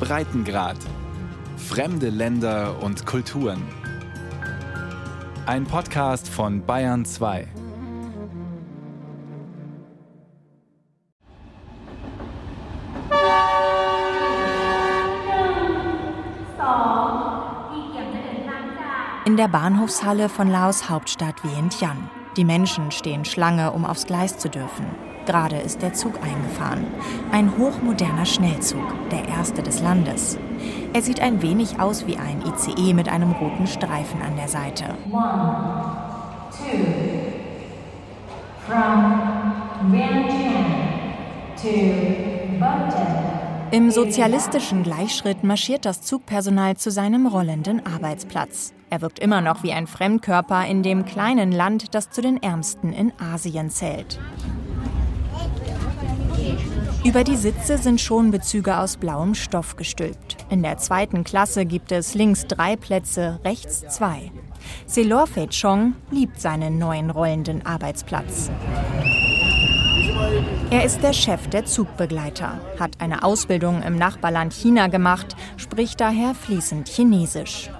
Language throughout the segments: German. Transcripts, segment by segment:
Breitengrad. Fremde Länder und Kulturen. Ein Podcast von Bayern 2. In der Bahnhofshalle von Laos Hauptstadt Vientiane. Die Menschen stehen Schlange, um aufs Gleis zu dürfen. Gerade ist der Zug eingefahren. Ein hochmoderner Schnellzug, der erste des Landes. Er sieht ein wenig aus wie ein ICE mit einem roten Streifen an der Seite. One, two, from Vientiane to. Im sozialistischen Gleichschritt marschiert das Zugpersonal zu seinem rollenden Arbeitsplatz. Er wirkt immer noch wie ein Fremdkörper in dem kleinen Land, das zu den ärmsten in Asien zählt. Über die Sitze sind schon Bezüge aus blauem Stoff gestülpt. In der zweiten Klasse gibt es links drei Plätze, rechts zwei. Selor Fei Chong liebt seinen neuen rollenden Arbeitsplatz. Er ist der Chef der Zugbegleiter, hat eine Ausbildung im Nachbarland China gemacht, spricht daher fließend Chinesisch.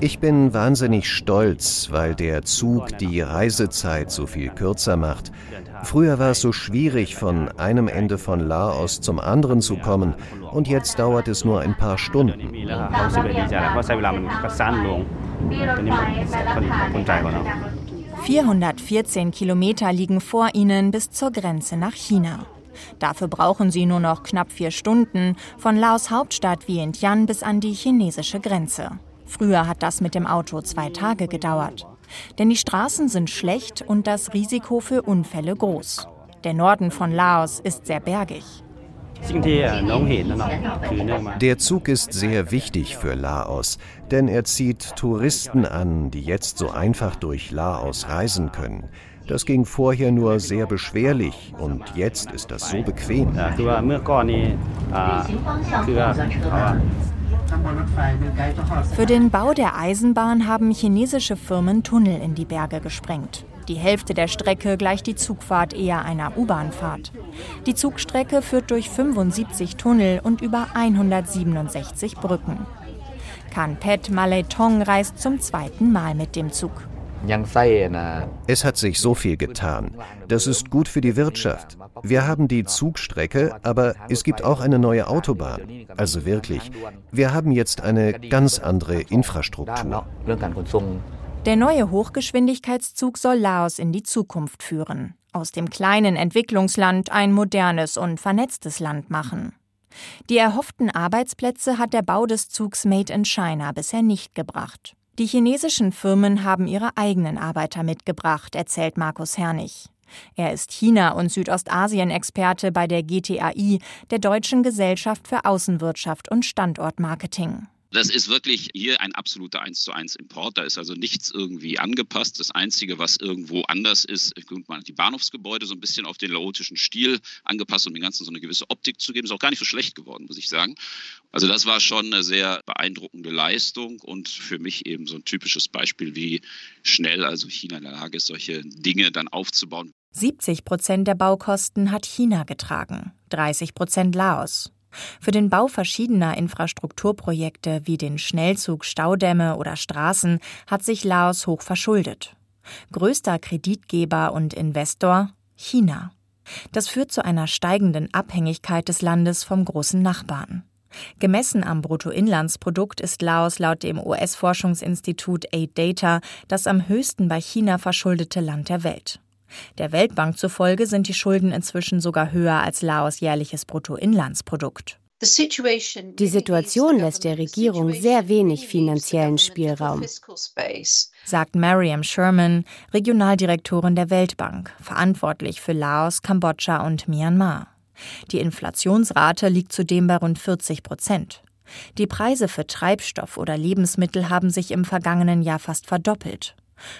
Ich bin wahnsinnig stolz, weil der Zug die Reisezeit so viel kürzer macht. Früher war es so schwierig, von einem Ende von Laos zum anderen zu kommen, und jetzt dauert es nur ein paar Stunden. 414 Kilometer liegen vor ihnen bis zur Grenze nach China. Dafür brauchen sie nur noch knapp vier Stunden von Laos Hauptstadt Vientiane bis an die chinesische Grenze. Früher hat das mit dem Auto zwei Tage gedauert. Denn die Straßen sind schlecht und das Risiko für Unfälle groß. Der Norden von Laos ist sehr bergig. Der Zug ist sehr wichtig für Laos, denn er zieht Touristen an, die jetzt so einfach durch Laos reisen können. Das ging vorher nur sehr beschwerlich und jetzt ist das so bequem. Für den Bau der Eisenbahn haben chinesische Firmen Tunnel in die Berge gesprengt. Die Hälfte der Strecke gleicht die Zugfahrt eher einer U-Bahnfahrt. Die Zugstrecke führt durch 75 Tunnel und über 167 Brücken. Kanpet Maletong reist zum zweiten Mal mit dem Zug. Es hat sich so viel getan. Das ist gut für die Wirtschaft. Wir haben die Zugstrecke, aber es gibt auch eine neue Autobahn. Also wirklich, wir haben jetzt eine ganz andere Infrastruktur. Der neue Hochgeschwindigkeitszug soll Laos in die Zukunft führen. Aus dem kleinen Entwicklungsland ein modernes und vernetztes Land machen. Die erhofften Arbeitsplätze hat der Bau des Zugs Made in China bisher nicht gebracht. Die chinesischen Firmen haben ihre eigenen Arbeiter mitgebracht, erzählt Markus Hernig. Er ist China- und Südostasien-Experte bei der GTAI, der Deutschen Gesellschaft für Außenwirtschaft und Standortmarketing. Das ist wirklich hier ein absoluter 1 zu 1 Import. Da ist also nichts irgendwie angepasst. Das Einzige, was irgendwo anders ist, man hat die Bahnhofsgebäude so ein bisschen auf den laotischen Stil angepasst, um dem Ganzen so eine gewisse Optik zu geben. Ist auch gar nicht so schlecht geworden, muss ich sagen. Also das war schon eine sehr beeindruckende Leistung und für mich eben so ein typisches Beispiel, wie schnell also China in der Lage ist, solche Dinge dann aufzubauen. 70 Prozent der Baukosten hat China getragen, 30 Prozent Laos. Für den Bau verschiedener Infrastrukturprojekte wie den Schnellzug, Staudämme oder Straßen hat sich Laos hoch verschuldet. Größter Kreditgeber und Investor China. Das führt zu einer steigenden Abhängigkeit des Landes vom großen Nachbarn. Gemessen am Bruttoinlandsprodukt ist Laos laut dem US-Forschungsinstitut Aid Data das am höchsten bei China verschuldete Land der Welt. Der Weltbank zufolge sind die Schulden inzwischen sogar höher als Laos jährliches Bruttoinlandsprodukt. Die Situation lässt der Regierung sehr wenig finanziellen Spielraum, sagt Mariam Sherman, Regionaldirektorin der Weltbank, verantwortlich für Laos, Kambodscha und Myanmar. Die Inflationsrate liegt zudem bei rund 40 Prozent. Die Preise für Treibstoff oder Lebensmittel haben sich im vergangenen Jahr fast verdoppelt.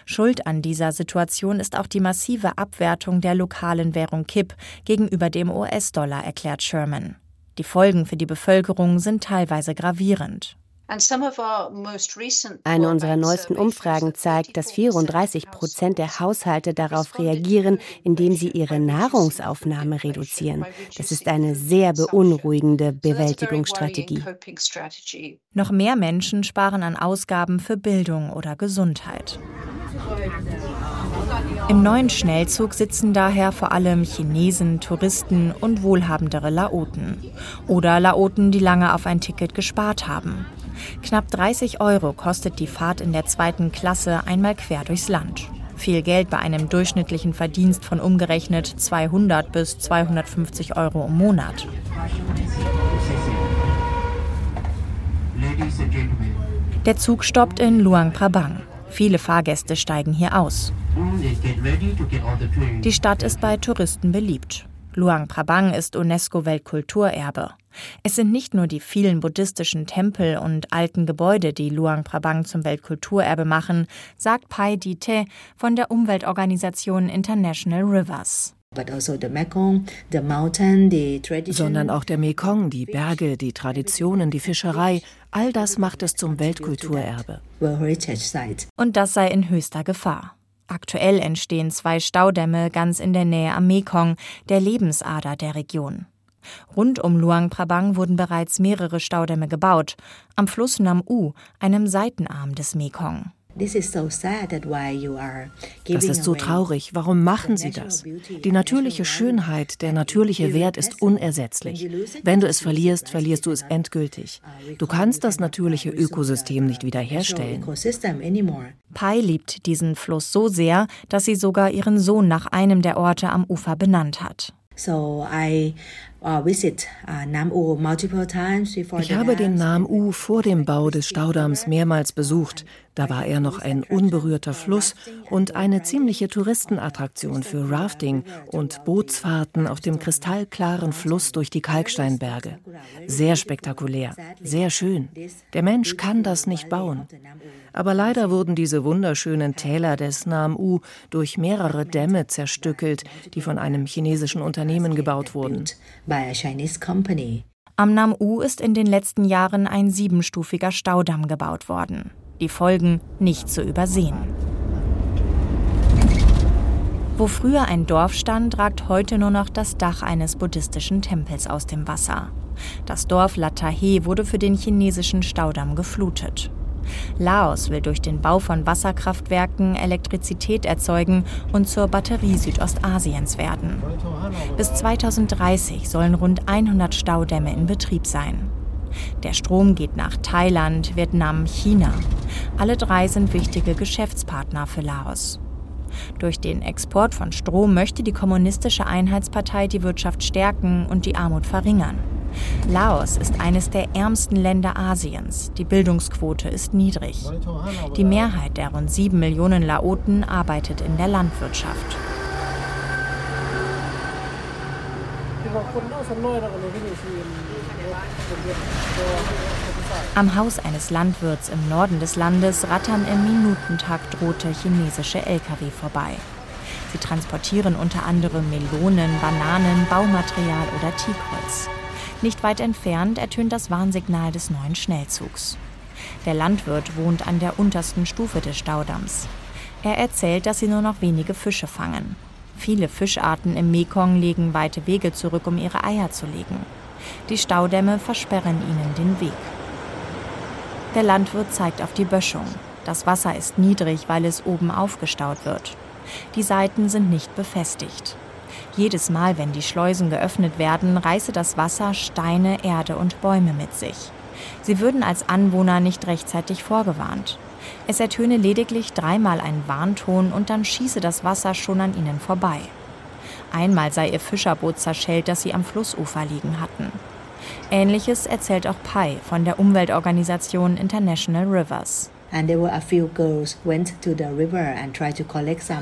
Schuld an dieser Situation ist auch die massive Abwertung der lokalen Währung Kip gegenüber dem US-Dollar, erklärt Sherman. Die Folgen für die Bevölkerung sind teilweise gravierend. Eine unserer neuesten Umfragen zeigt, dass 34 Prozent der Haushalte darauf reagieren, indem sie ihre Nahrungsaufnahme reduzieren. Das ist eine sehr beunruhigende Bewältigungsstrategie. Noch mehr Menschen sparen an Ausgaben für Bildung oder Gesundheit. Im neuen Schnellzug sitzen daher vor allem Chinesen, Touristen und wohlhabendere Laoten. Oder Laoten, die lange auf ein Ticket gespart haben. Knapp 30 Euro kostet die Fahrt in der zweiten Klasse einmal quer durchs Land. Viel Geld bei einem durchschnittlichen Verdienst von umgerechnet 200 bis 250 Euro im Monat. Der Zug stoppt in Luang Prabang. Viele Fahrgäste steigen hier aus. Die Stadt ist bei Touristen beliebt. Luang Prabang ist UNESCO-Weltkulturerbe. Es sind nicht nur die vielen buddhistischen Tempel und alten Gebäude, die Luang Prabang zum Weltkulturerbe machen, sagt Pai Dite von der Umweltorganisation International Rivers. Also Sondern auch der Mekong, die Berge, die Traditionen, die Fischerei, all das macht es zum Weltkulturerbe. Und das sei in höchster Gefahr. Aktuell entstehen zwei Staudämme ganz in der Nähe am Mekong, der Lebensader der Region. Rund um Luang Prabang wurden bereits mehrere Staudämme gebaut, am Fluss Nam U, einem Seitenarm des Mekong. Das ist so traurig. Warum machen Sie das? Die natürliche Schönheit, der natürliche Wert ist unersetzlich. Wenn du es verlierst, verlierst du es endgültig. Du kannst das natürliche Ökosystem nicht wiederherstellen. Pai liebt diesen Fluss so sehr, dass sie sogar ihren Sohn nach einem der Orte am Ufer benannt hat. So I uh, uh, Ich habe den Nam U vor dem Bau des Staudamms mehrmals besucht. Da war er noch ein unberührter Fluss und eine ziemliche Touristenattraktion für Rafting und Bootsfahrten auf dem kristallklaren Fluss durch die Kalksteinberge. Sehr spektakulär, sehr schön. Der Mensch kann das nicht bauen. Aber leider wurden diese wunderschönen Täler des Nam U durch mehrere Dämme zerstückelt, die von einem chinesischen Unternehmen gebaut wurden. Am Nam U ist in den letzten Jahren ein siebenstufiger Staudamm gebaut worden die Folgen nicht zu übersehen. Wo früher ein Dorf stand, ragt heute nur noch das Dach eines buddhistischen Tempels aus dem Wasser. Das Dorf Latahe wurde für den chinesischen Staudamm geflutet. Laos will durch den Bau von Wasserkraftwerken Elektrizität erzeugen und zur Batterie Südostasiens werden. Bis 2030 sollen rund 100 Staudämme in Betrieb sein. Der Strom geht nach Thailand, Vietnam, China. Alle drei sind wichtige Geschäftspartner für Laos. Durch den Export von Strom möchte die Kommunistische Einheitspartei die Wirtschaft stärken und die Armut verringern. Laos ist eines der ärmsten Länder Asiens. Die Bildungsquote ist niedrig. Die Mehrheit der rund sieben Millionen Laoten arbeitet in der Landwirtschaft. Am Haus eines Landwirts im Norden des Landes rattern im Minutentakt rote chinesische Lkw vorbei. Sie transportieren unter anderem Melonen, Bananen, Baumaterial oder Teakholz. Nicht weit entfernt ertönt das Warnsignal des neuen Schnellzugs. Der Landwirt wohnt an der untersten Stufe des Staudamms. Er erzählt, dass sie nur noch wenige Fische fangen. Viele Fischarten im Mekong legen weite Wege zurück, um ihre Eier zu legen. Die Staudämme versperren ihnen den Weg. Der Landwirt zeigt auf die Böschung. Das Wasser ist niedrig, weil es oben aufgestaut wird. Die Seiten sind nicht befestigt. Jedes Mal, wenn die Schleusen geöffnet werden, reiße das Wasser Steine, Erde und Bäume mit sich. Sie würden als Anwohner nicht rechtzeitig vorgewarnt. Es ertöne lediglich dreimal ein Warnton und dann schieße das Wasser schon an ihnen vorbei. Einmal sei ihr Fischerboot zerschellt, das sie am Flussufer liegen hatten. Ähnliches erzählt auch Pai von der Umweltorganisation International Rivers.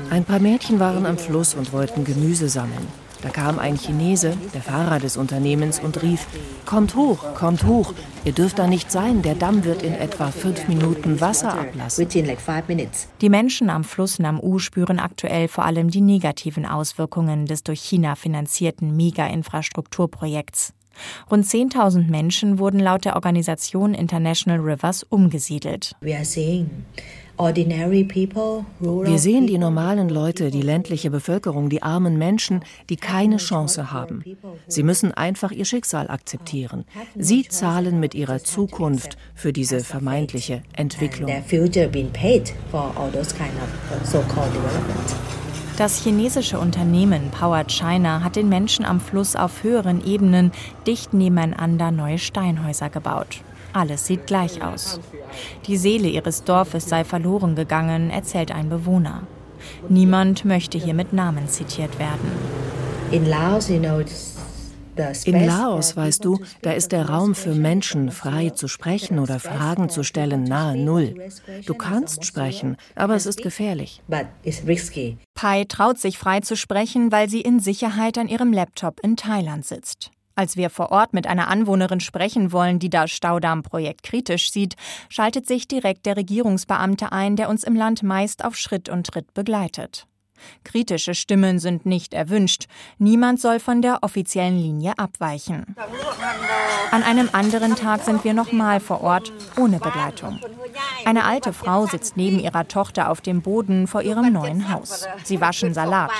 Ein paar Mädchen waren am Fluss und wollten Gemüse sammeln. Da kam ein Chinese, der Fahrer des Unternehmens, und rief, Kommt hoch, kommt hoch, ihr dürft da nicht sein, der Damm wird in etwa fünf Minuten Wasser ablassen. Die Menschen am Fluss Nam-U spüren aktuell vor allem die negativen Auswirkungen des durch China finanzierten Mega-Infrastrukturprojekts. Rund 10.000 Menschen wurden laut der Organisation International Rivers umgesiedelt. Wir sehen die normalen Leute, die ländliche Bevölkerung, die armen Menschen, die keine Chance haben. Sie müssen einfach ihr Schicksal akzeptieren. Sie zahlen mit ihrer Zukunft für diese vermeintliche Entwicklung. Das chinesische Unternehmen Power China hat den Menschen am Fluss auf höheren Ebenen dicht nebeneinander neue Steinhäuser gebaut. Alles sieht gleich aus. Die Seele ihres Dorfes sei verloren gegangen, erzählt ein Bewohner. Niemand möchte hier mit Namen zitiert werden. In Laos, you know, in Laos, weißt du, da ist der Raum für Menschen, frei zu sprechen oder Fragen zu stellen, nahe Null. Du kannst sprechen, aber es ist gefährlich. Pai traut sich frei zu sprechen, weil sie in Sicherheit an ihrem Laptop in Thailand sitzt. Als wir vor Ort mit einer Anwohnerin sprechen wollen, die das Staudamm-Projekt kritisch sieht, schaltet sich direkt der Regierungsbeamte ein, der uns im Land meist auf Schritt und Tritt begleitet. Kritische Stimmen sind nicht erwünscht. Niemand soll von der offiziellen Linie abweichen. An einem anderen Tag sind wir nochmal vor Ort, ohne Begleitung. Eine alte Frau sitzt neben ihrer Tochter auf dem Boden vor ihrem neuen Haus. Sie waschen Salat.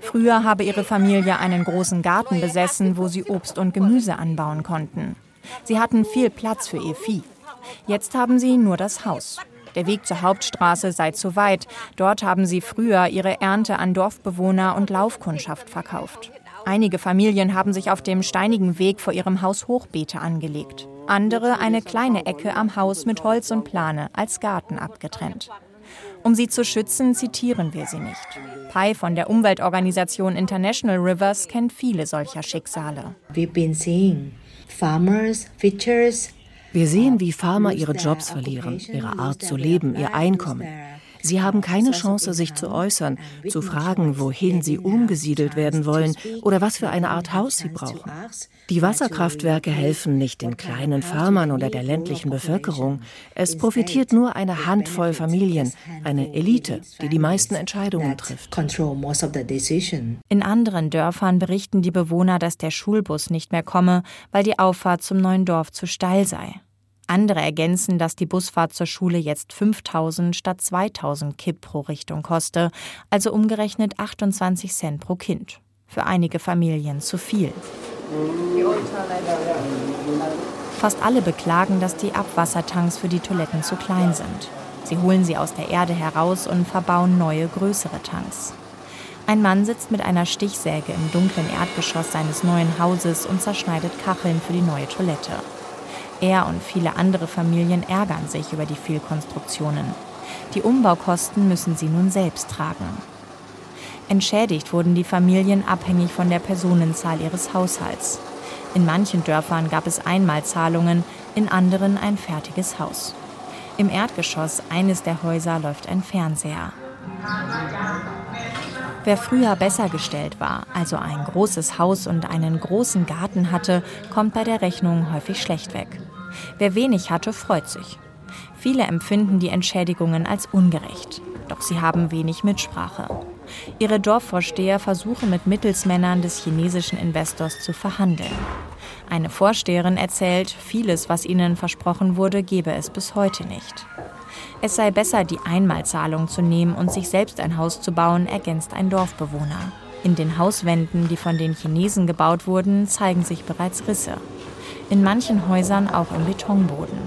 Früher habe ihre Familie einen großen Garten besessen, wo sie Obst und Gemüse anbauen konnten. Sie hatten viel Platz für ihr Vieh. Jetzt haben sie nur das Haus. Der Weg zur Hauptstraße sei zu weit. Dort haben sie früher ihre Ernte an Dorfbewohner und Laufkundschaft verkauft. Einige Familien haben sich auf dem steinigen Weg vor ihrem Haus Hochbeete angelegt. Andere eine kleine Ecke am Haus mit Holz und Plane als Garten abgetrennt. Um sie zu schützen, zitieren wir sie nicht. Pai von der Umweltorganisation International Rivers kennt viele solcher Schicksale. We've been seeing farmers, fishers, wir sehen, wie Farmer ihre Jobs verlieren, ihre Art zu leben, ihr Einkommen. Sie haben keine Chance, sich zu äußern, zu fragen, wohin sie umgesiedelt werden wollen oder was für eine Art Haus sie brauchen. Die Wasserkraftwerke helfen nicht den kleinen Farmern oder der ländlichen Bevölkerung. Es profitiert nur eine Handvoll Familien, eine Elite, die die meisten Entscheidungen trifft. In anderen Dörfern berichten die Bewohner, dass der Schulbus nicht mehr komme, weil die Auffahrt zum neuen Dorf zu steil sei. Andere ergänzen, dass die Busfahrt zur Schule jetzt 5000 statt 2000 Kipp pro Richtung koste, also umgerechnet 28 Cent pro Kind. Für einige Familien zu viel. Fast alle beklagen, dass die Abwassertanks für die Toiletten zu klein sind. Sie holen sie aus der Erde heraus und verbauen neue, größere Tanks. Ein Mann sitzt mit einer Stichsäge im dunklen Erdgeschoss seines neuen Hauses und zerschneidet Kacheln für die neue Toilette. Er und viele andere Familien ärgern sich über die Fehlkonstruktionen. Die Umbaukosten müssen sie nun selbst tragen. Entschädigt wurden die Familien abhängig von der Personenzahl ihres Haushalts. In manchen Dörfern gab es Einmalzahlungen, in anderen ein fertiges Haus. Im Erdgeschoss eines der Häuser läuft ein Fernseher. Wer früher besser gestellt war, also ein großes Haus und einen großen Garten hatte, kommt bei der Rechnung häufig schlecht weg. Wer wenig hatte, freut sich. Viele empfinden die Entschädigungen als ungerecht, doch sie haben wenig Mitsprache. Ihre Dorfvorsteher versuchen mit Mittelsmännern des chinesischen Investors zu verhandeln. Eine Vorsteherin erzählt, vieles, was ihnen versprochen wurde, gebe es bis heute nicht. Es sei besser, die Einmalzahlung zu nehmen und sich selbst ein Haus zu bauen, ergänzt ein Dorfbewohner. In den Hauswänden, die von den Chinesen gebaut wurden, zeigen sich bereits Risse in manchen Häusern auch im Betonboden.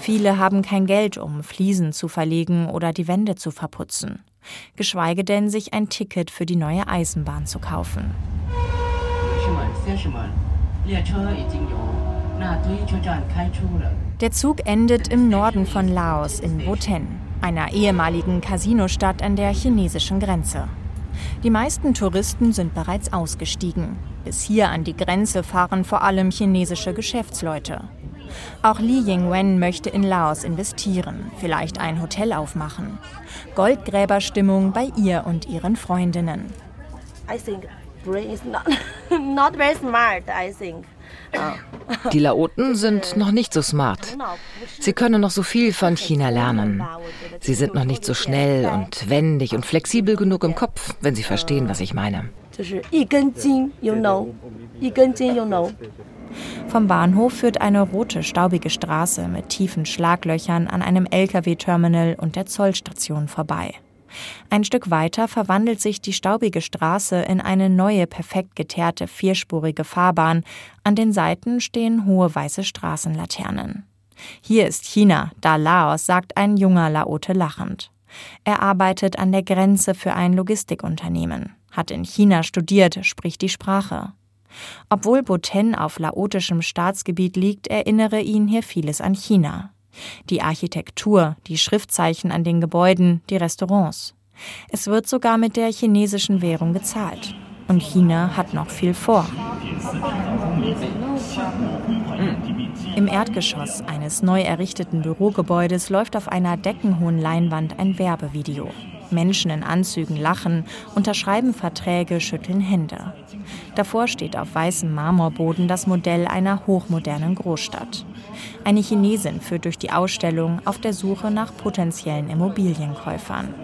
Viele haben kein Geld, um Fliesen zu verlegen oder die Wände zu verputzen, geschweige denn sich ein Ticket für die neue Eisenbahn zu kaufen. Der Zug endet im Norden von Laos in Boten, einer ehemaligen Casinostadt an der chinesischen Grenze. Die meisten Touristen sind bereits ausgestiegen. Bis hier an die Grenze fahren vor allem chinesische Geschäftsleute. Auch Li Yingwen möchte in Laos investieren, vielleicht ein Hotel aufmachen. Goldgräberstimmung bei ihr und ihren Freundinnen. I think brain is not, not very smart, I think. Die Laoten sind noch nicht so smart. Sie können noch so viel von China lernen. Sie sind noch nicht so schnell und wendig und flexibel genug im Kopf, wenn sie verstehen, was ich meine. Vom Bahnhof führt eine rote, staubige Straße mit tiefen Schlaglöchern an einem Lkw-Terminal und der Zollstation vorbei. Ein Stück weiter verwandelt sich die staubige Straße in eine neue, perfekt geteerte vierspurige Fahrbahn. An den Seiten stehen hohe weiße Straßenlaternen. Hier ist China, da Laos, sagt ein junger Laote lachend. Er arbeitet an der Grenze für ein Logistikunternehmen, hat in China studiert, spricht die Sprache. Obwohl Boten auf laotischem Staatsgebiet liegt, erinnere ihn hier vieles an China. Die Architektur, die Schriftzeichen an den Gebäuden, die Restaurants. Es wird sogar mit der chinesischen Währung gezahlt. Und China hat noch viel vor. Im Erdgeschoss eines neu errichteten Bürogebäudes läuft auf einer deckenhohen Leinwand ein Werbevideo. Menschen in Anzügen lachen, unterschreiben Verträge, schütteln Hände. Davor steht auf weißem Marmorboden das Modell einer hochmodernen Großstadt. Eine Chinesin führt durch die Ausstellung auf der Suche nach potenziellen Immobilienkäufern.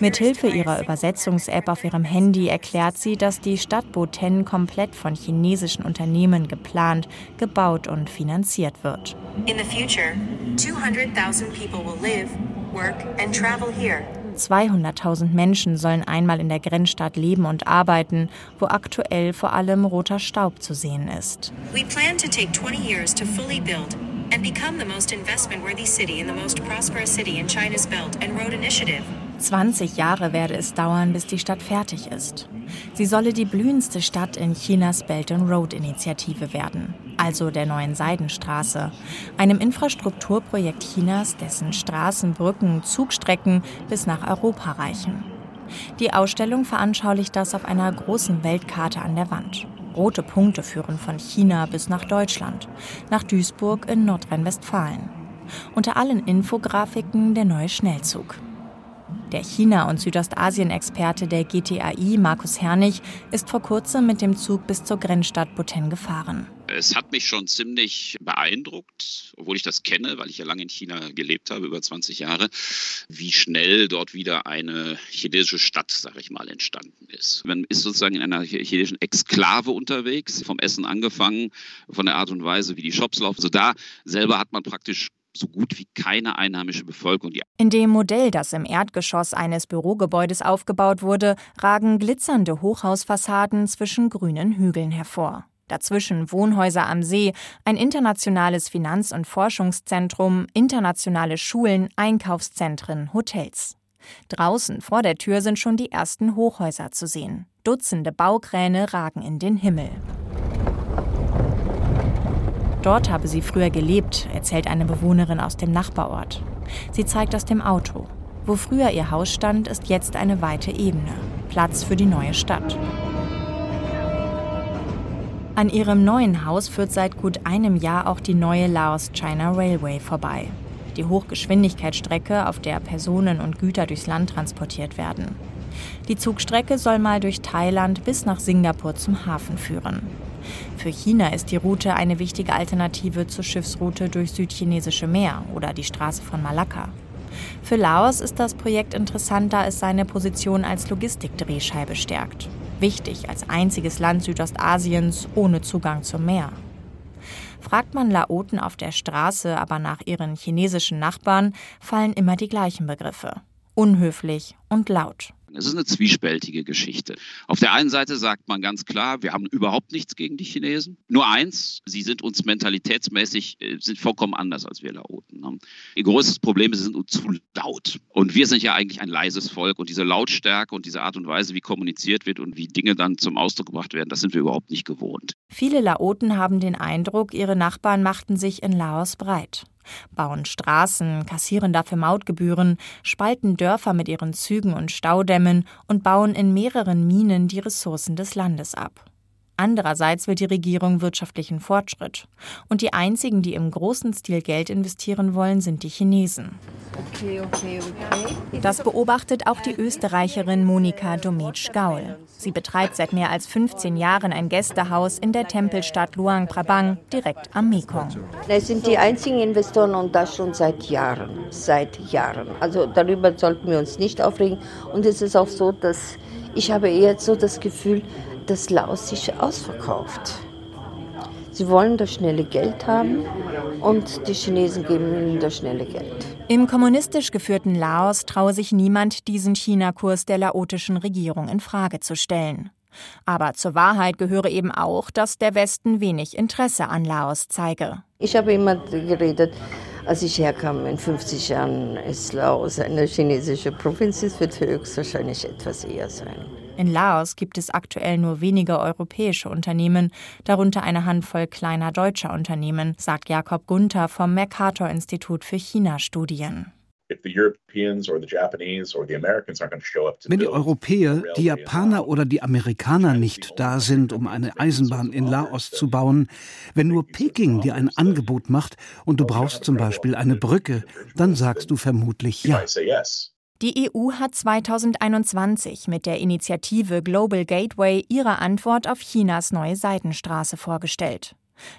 Mithilfe ihrer Übersetzungs-App auf ihrem Handy erklärt sie, dass die Stadt Boten komplett von chinesischen Unternehmen geplant, gebaut und finanziert wird. In the future, 200,000 people will live, work and travel here. 200.000 Menschen sollen einmal in der Grenzstadt leben und arbeiten, wo aktuell vor allem roter Staub zu sehen ist. We plan to take 20 years to fully build and become the most investment-worthy city in the most prosperous city in China's Belt and Road Initiative. 20 Jahre werde es dauern, bis die Stadt fertig ist. Sie solle die blühendste Stadt in Chinas Belt and Road Initiative werden, also der neuen Seidenstraße, einem Infrastrukturprojekt Chinas, dessen Straßen, Brücken, Zugstrecken bis nach Europa reichen. Die Ausstellung veranschaulicht das auf einer großen Weltkarte an der Wand. Rote Punkte führen von China bis nach Deutschland, nach Duisburg in Nordrhein-Westfalen. Unter allen Infografiken der neue Schnellzug. Der China- und Südostasien-Experte der GTAI, Markus Hernig, ist vor kurzem mit dem Zug bis zur Grenzstadt Buten gefahren. Es hat mich schon ziemlich beeindruckt, obwohl ich das kenne, weil ich ja lange in China gelebt habe, über 20 Jahre, wie schnell dort wieder eine chinesische Stadt, sage ich mal, entstanden ist. Man ist sozusagen in einer chinesischen Exklave unterwegs, vom Essen angefangen, von der Art und Weise, wie die Shops laufen. So da selber hat man praktisch so gut wie keine einheimische Bevölkerung. In dem Modell, das im Erdgeschoss eines Bürogebäudes aufgebaut wurde, ragen glitzernde Hochhausfassaden zwischen grünen Hügeln hervor. Dazwischen Wohnhäuser am See, ein internationales Finanz- und Forschungszentrum, internationale Schulen, Einkaufszentren, Hotels. Draußen vor der Tür sind schon die ersten Hochhäuser zu sehen. Dutzende Baukräne ragen in den Himmel. Dort habe sie früher gelebt, erzählt eine Bewohnerin aus dem Nachbarort. Sie zeigt aus dem Auto. Wo früher ihr Haus stand, ist jetzt eine weite Ebene. Platz für die neue Stadt. An ihrem neuen Haus führt seit gut einem Jahr auch die neue Laos-China Railway vorbei. Die Hochgeschwindigkeitsstrecke, auf der Personen und Güter durchs Land transportiert werden. Die Zugstrecke soll mal durch Thailand bis nach Singapur zum Hafen führen. Für China ist die Route eine wichtige Alternative zur Schiffsroute durch Südchinesische Meer oder die Straße von Malakka. Für Laos ist das Projekt interessant, da es seine Position als Logistikdrehscheibe stärkt. Wichtig als einziges Land Südostasiens ohne Zugang zum Meer. Fragt man Laoten auf der Straße aber nach ihren chinesischen Nachbarn, fallen immer die gleichen Begriffe. Unhöflich und laut. Es ist eine zwiespältige Geschichte. Auf der einen Seite sagt man ganz klar, wir haben überhaupt nichts gegen die Chinesen. Nur eins, sie sind uns mentalitätsmäßig äh, sind vollkommen anders als wir Laoten. Ne? Ihr größtes Problem ist, sie sind uns zu laut. Und wir sind ja eigentlich ein leises Volk. Und diese Lautstärke und diese Art und Weise, wie kommuniziert wird und wie Dinge dann zum Ausdruck gebracht werden, das sind wir überhaupt nicht gewohnt. Viele Laoten haben den Eindruck, ihre Nachbarn machten sich in Laos breit bauen Straßen, kassieren dafür Mautgebühren, spalten Dörfer mit ihren Zügen und Staudämmen und bauen in mehreren Minen die Ressourcen des Landes ab. Andererseits will die Regierung wirtschaftlichen Fortschritt. Und die einzigen, die im großen Stil Geld investieren wollen, sind die Chinesen. Okay, okay, okay. Das beobachtet auch die Österreicherin Monika Dometsch-Gaul. Sie betreibt seit mehr als 15 Jahren ein Gästehaus in der Tempelstadt Luang Prabang, direkt am Mekong. Es sind die einzigen Investoren und das schon seit Jahren. Seit Jahren. Also darüber sollten wir uns nicht aufregen. Und es ist auch so, dass ich habe eher so das Gefühl, dass Laos sich ausverkauft. Sie wollen das schnelle Geld haben und die Chinesen geben ihnen das schnelle Geld. Im kommunistisch geführten Laos traue sich niemand, diesen China-Kurs der laotischen Regierung in Frage zu stellen. Aber zur Wahrheit gehöre eben auch, dass der Westen wenig Interesse an Laos zeige. Ich habe immer geredet, als ich herkam, in 50 Jahren ist Laos eine chinesische Provinz, es wird höchstwahrscheinlich etwas eher sein. In Laos gibt es aktuell nur wenige europäische Unternehmen, darunter eine Handvoll kleiner deutscher Unternehmen, sagt Jakob Gunther vom Mercator Institut für China-Studien. Wenn die Europäer, die Japaner oder die Amerikaner nicht da sind, um eine Eisenbahn in Laos zu bauen, wenn nur Peking dir ein Angebot macht und du brauchst zum Beispiel eine Brücke, dann sagst du vermutlich ja. Die EU hat 2021 mit der Initiative Global Gateway ihre Antwort auf Chinas neue Seidenstraße vorgestellt.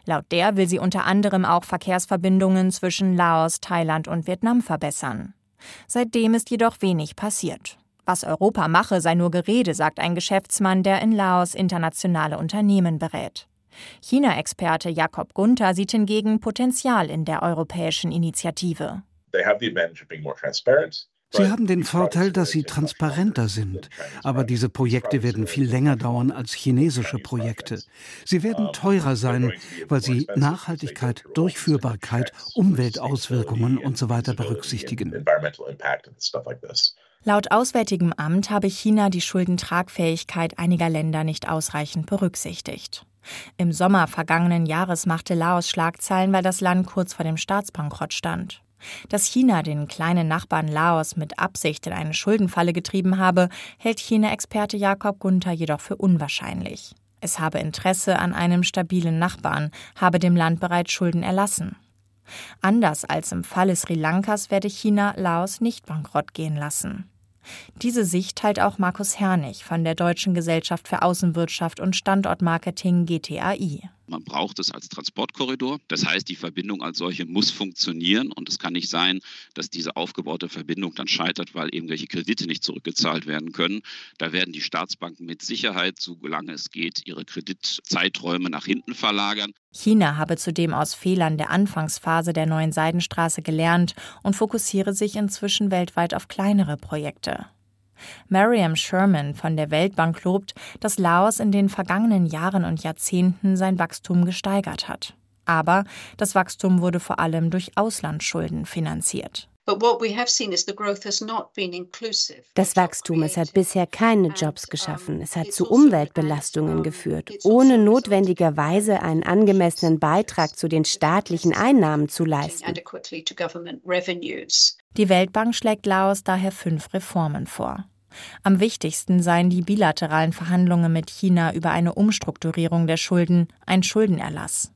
Laut der will sie unter anderem auch Verkehrsverbindungen zwischen Laos, Thailand und Vietnam verbessern. Seitdem ist jedoch wenig passiert. Was Europa mache, sei nur Gerede, sagt ein Geschäftsmann, der in Laos internationale Unternehmen berät. China-Experte Jakob Gunther sieht hingegen Potenzial in der europäischen Initiative. They have the advantage of being more transparent. Sie haben den Vorteil, dass sie transparenter sind. Aber diese Projekte werden viel länger dauern als chinesische Projekte. Sie werden teurer sein, weil sie Nachhaltigkeit, Durchführbarkeit, Umweltauswirkungen usw. So berücksichtigen. Laut Auswärtigem Amt habe China die Schuldentragfähigkeit einiger Länder nicht ausreichend berücksichtigt. Im Sommer vergangenen Jahres machte Laos Schlagzeilen, weil das Land kurz vor dem Staatsbankrott stand. Dass China den kleinen Nachbarn Laos mit Absicht in eine Schuldenfalle getrieben habe, hält China-Experte Jakob Gunther jedoch für unwahrscheinlich. Es habe Interesse an einem stabilen Nachbarn, habe dem Land bereits Schulden erlassen. Anders als im Falle Sri Lankas werde China Laos nicht bankrott gehen lassen. Diese Sicht teilt auch Markus Hernig von der Deutschen Gesellschaft für Außenwirtschaft und Standortmarketing GTAI. Man braucht es als Transportkorridor. Das heißt, die Verbindung als solche muss funktionieren und es kann nicht sein, dass diese aufgebaute Verbindung dann scheitert, weil irgendwelche Kredite nicht zurückgezahlt werden können. Da werden die Staatsbanken mit Sicherheit, solange es geht, ihre Kreditzeiträume nach hinten verlagern. China habe zudem aus Fehlern der Anfangsphase der neuen Seidenstraße gelernt und fokussiere sich inzwischen weltweit auf kleinere Projekte. Mariam Sherman von der Weltbank lobt, dass Laos in den vergangenen Jahren und Jahrzehnten sein Wachstum gesteigert hat. Aber das Wachstum wurde vor allem durch Auslandsschulden finanziert. Das Wachstum, es hat bisher keine Jobs geschaffen. Es hat zu Umweltbelastungen geführt, ohne notwendigerweise einen angemessenen Beitrag zu den staatlichen Einnahmen zu leisten. Die Weltbank schlägt Laos daher fünf Reformen vor. Am wichtigsten seien die bilateralen Verhandlungen mit China über eine Umstrukturierung der Schulden, ein Schuldenerlass.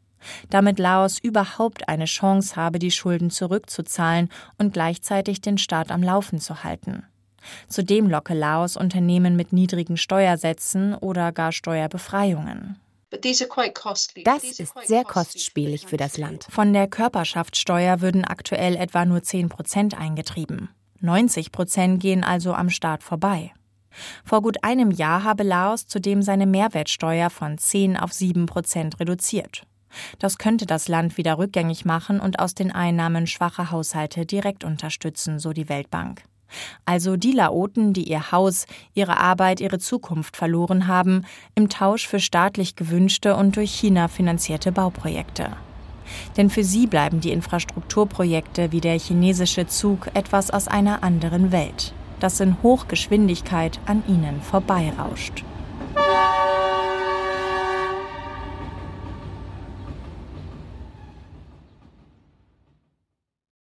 Damit Laos überhaupt eine Chance habe, die Schulden zurückzuzahlen und gleichzeitig den Staat am Laufen zu halten. Zudem locke Laos Unternehmen mit niedrigen Steuersätzen oder gar Steuerbefreiungen. Das ist sehr kostspielig für das Land. Von der Körperschaftssteuer würden aktuell etwa nur 10 Prozent eingetrieben. 90 Prozent gehen also am Staat vorbei. Vor gut einem Jahr habe Laos zudem seine Mehrwertsteuer von 10 auf 7 Prozent reduziert. Das könnte das Land wieder rückgängig machen und aus den Einnahmen schwache Haushalte direkt unterstützen, so die Weltbank. Also die Laoten, die ihr Haus, ihre Arbeit, ihre Zukunft verloren haben, im Tausch für staatlich gewünschte und durch China finanzierte Bauprojekte. Denn für sie bleiben die Infrastrukturprojekte wie der chinesische Zug etwas aus einer anderen Welt, das in Hochgeschwindigkeit an ihnen vorbeirauscht.